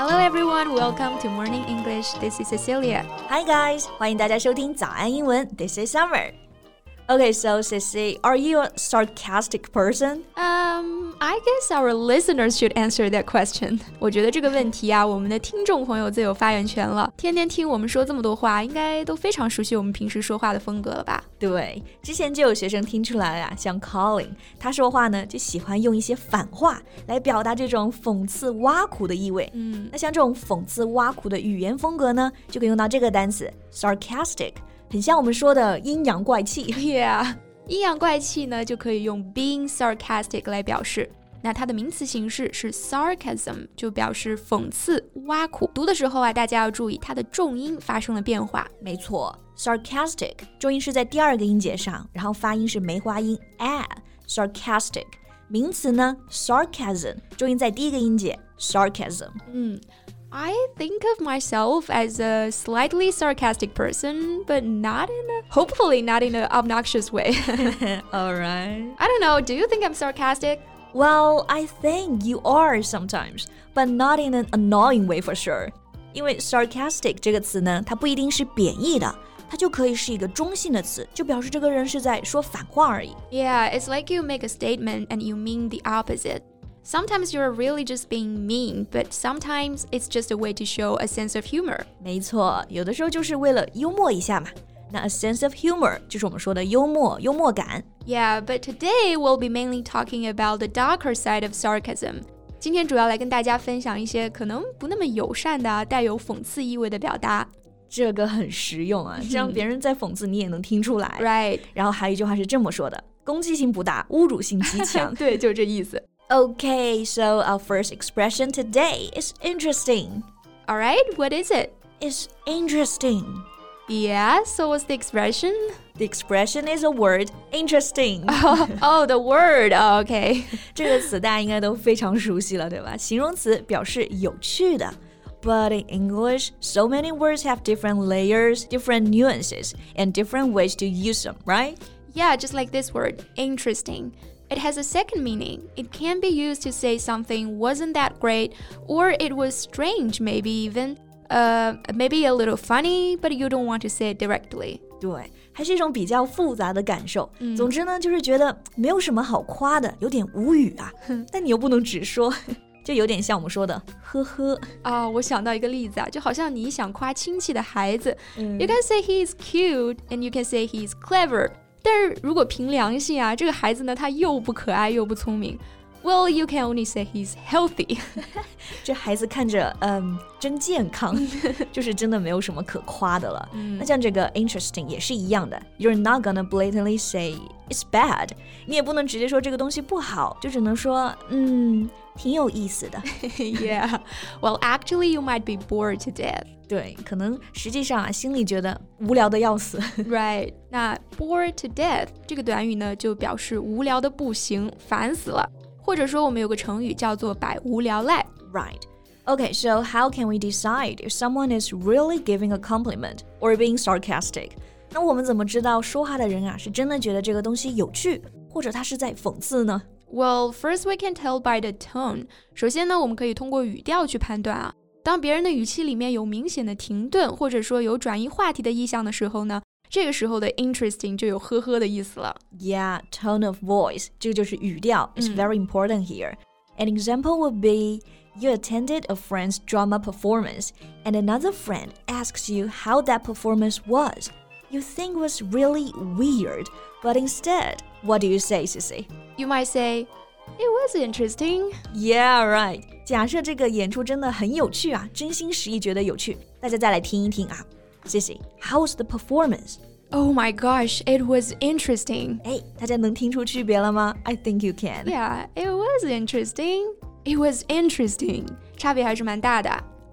Hello everyone, welcome to Morning English. This is Cecilia. Hi guys，欢迎大家收听早安英文。This is Summer. Okay, so Sissy, are you a sarcastic person? Um, I guess our listeners should answer that question. 我觉得这个问题啊，我们的听众朋友最有发言权了。天天听我们说这么多话，应该都非常熟悉我们平时说话的风格了吧？对，之前就有学生听出来啊，像 Colin，他说话呢就喜欢用一些反话来表达这种讽刺挖苦的意味。嗯，那像这种讽刺挖苦的语言风格呢，就可以用到这个单词 sarcastic。 很像我们说的阴阳怪气。Yeah，阴阳怪气呢就可以用 being sarcastic 来表示。那它的名词形式是 sarcasm，就表示讽刺、挖苦。读的时候啊，大家要注意它的重音发生了变化。没错，sarcastic 重音是在第二个音节上，然后发音是梅花音 a。sarcastic 名词呢，sarcasm 重音在第一个音节 sarcasm。嗯。I think of myself as a slightly sarcastic person, but not in a hopefully not in an obnoxious way. All right. I don't know. Do you think I'm sarcastic? Well, I think you are sometimes, but not in an annoying way for sure. 因为 sarcastic 这个词呢，它不一定是贬义的，它就可以是一个中性的词，就表示这个人是在说反话而已。Yeah, it's like you make a statement and you mean the opposite. Sometimes you're really just being mean, but sometimes it's just a way to show a sense of humor. 没错，有的时候就是为了幽默一下嘛。那 a sense of humor 就是我们说的幽默、幽默感。Yeah, but today we'll be mainly talking about the darker side of sarcasm. 今天主要来跟大家分享一些可能不那么友善的、带有讽刺意味的表达。这个很实用啊，这样别人在讽刺你也能听出来。Right。然后还有一句话是这么说的：攻击性不大，侮辱性极强。对，就这意思。 Okay, so our first expression today is interesting. All right, what is it? It's interesting. Yeah, so what's the expression? The expression is a word, interesting. Oh, oh the word. Oh, okay. 这个词大家应该都非常熟悉了，对吧？形容词表示有趣的。But in English, so many words have different layers, different nuances, and different ways to use them, right? Yeah, just like this word, interesting. It has a second meaning. It can be used to say something wasn't that great, or it was strange, maybe even. Uh, maybe a little funny, but you don't want to say it directly. 对，还是一种比较复杂的感受。嗯、总之呢，就是觉得没有什么好夸的，有点无语啊。但你又不能直说，就有点像我们说的“呵呵”啊。我想到一个例子啊，就好像你想夸亲戚的孩子、嗯、，you can say he is cute and you can say he is clever。 但是如果凭良心啊，这个孩子呢，他又不可爱又不聪明。Well, you can only say he's healthy 这孩子看着嗯真健康，就是真的没有什么可夸的了。嗯、那像这个 interesting 也是一样的，You're not gonna blatantly say it's bad，你也不能直接说这个东西不好，就只能说嗯挺有意思的。yeah, well, actually, you might be bored to death. 对，可能实际上啊，心里觉得无聊的要死。right，那 bored to death 这个短语呢，就表示无聊的不行，烦死了。或者说，我们有个成语叫做百无聊赖。Right. Okay, so how can we decide if someone is really giving a compliment or being sarcastic? 那我们怎么知道说话的人啊是真的觉得这个东西有趣，或者他是在讽刺呢？well, first we can tell by the tone. 首先呢，我们可以通过语调去判断啊。 当别人的语气里面有明显的停顿，或者说有转移话题的意向的时候呢，这个时候的 interesting 就有呵呵的意思了。Yeah, tone of voice，这个就是语调，is very important here. An example would be you attended a friend's drama performance, and another friend asks you how that performance was. You think was really weird, but instead, what do you say, Cici? You might say, "It was interesting." Yeah, right. 假设这个演出真的很有趣啊，真心实意觉得有趣，大家再来听一听啊。Sissy, how was the performance? Oh my gosh, it was interesting. 哎，大家能听出区别了吗？I think you can. Yeah, it was interesting. It was interesting. 差别还是蛮大的。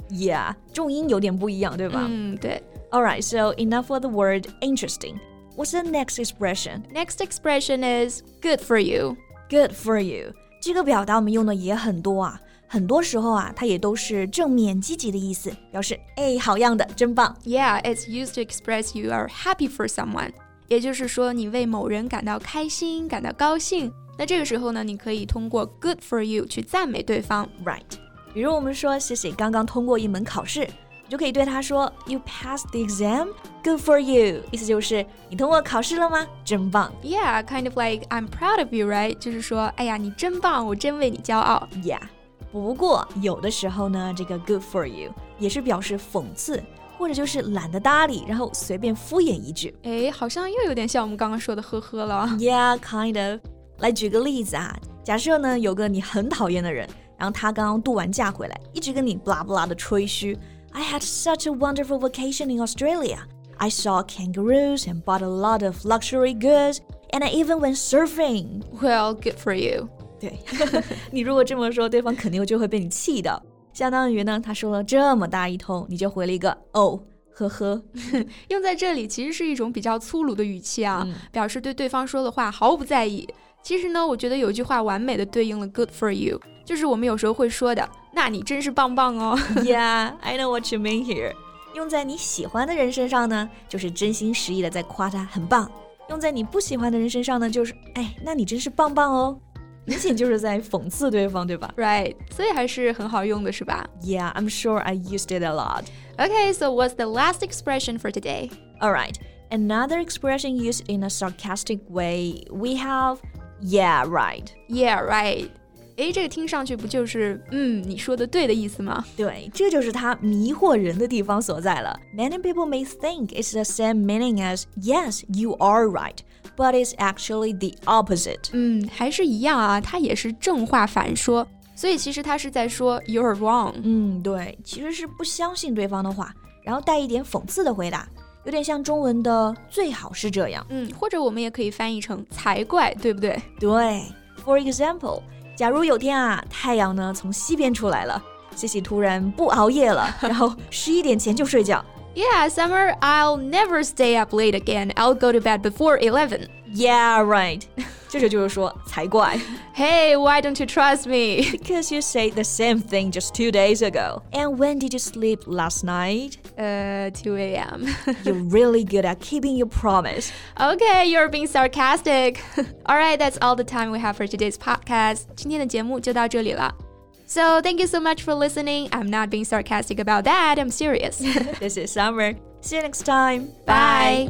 Yeah，重音有点不一样，对吧？嗯，对。All right, so enough for the word interesting. What's the next expression? Next expression is good for you. Good for you. 这个表达我们用的也很多啊， 很多时候啊，它也都是正面积极的意思，表示哎，好样的，真棒。Yeah, it's used to express you are happy for someone. 也就是说，你为某人感到开心，感到高兴。那这个时候呢，你可以通过 good for you 去赞美对方。Right. 比如我们说谢谢刚刚通过一门考试，你就可以对他说 You passed the exam, good for you。意思就是你通过考试了吗？真棒。Yeah, kind of like I'm proud of you, right？就是说，哎呀，你真棒，我真为你骄傲。Yeah。 不过有的时候呢，这个 good for you 也是表示讽刺，或者就是懒得搭理，然后随便敷衍一句。哎，好像又有点像我们刚刚说的呵呵了。Yeah, kind of。来举个例子啊，假设呢有个你很讨厌的人，然后他刚刚度完假回来，一直跟你 blah blah 的吹嘘。I had such a wonderful vacation in Australia. I saw kangaroos and bought a lot of luxury goods, and I even went surfing. Well, good for you. 对 你如果这么说，对方肯定就会被你气到。相当于呢，他说了这么大一通，你就回了一个哦，呵呵。用在这里其实是一种比较粗鲁的语气啊，表示对对方说的话毫不在意。其实呢，我觉得有句话完美的对应了 “good for you”，就是我们有时候会说的“那你真是棒棒哦”。Yeah, I know what you mean here。用在你喜欢的人身上呢，就是真心实意的在夸他很棒；用在你不喜欢的人身上呢，就是哎，那你真是棒棒哦。明显就是在讽刺对方，对吧？Right，所以还是很好用的，是吧？Yeah, I'm sure I used it a lot. Okay, so what's the last expression for today? All right, another expression used in a sarcastic way. We have yeah, right. Yeah, right. 诶，这个听上去不就是嗯你说的对的意思吗？对，这就是它迷惑人的地方所在了。Many people may think it's the same meaning as yes, you are right, but it's actually the opposite. 嗯，还是一样啊，它也是正话反说，所以其实它是在说 you're wrong。嗯，对，其实是不相信对方的话，然后带一点讽刺的回答。有点像中文的最好是这样，嗯，或者我们也可以翻译成才怪，对不对？对。For example，假如有天啊，太阳呢从西边出来了，西西突然不熬夜了，然后十一点前就睡觉。Yeah, Summer, I'll never stay up late again. I'll go to bed before eleven. Yeah, right. 这个就是说才怪。Hey, why don't you trust me? Because you said the same thing just two days ago. And when did you sleep last night? Uh, 2 a.m. you're really good at keeping your promise. Okay, you're being sarcastic. all right, that's all the time we have for today's podcast. 今天的节目就到这里了。So thank you so much for listening. I'm not being sarcastic about that. I'm serious. this is Summer. See you next time. Bye.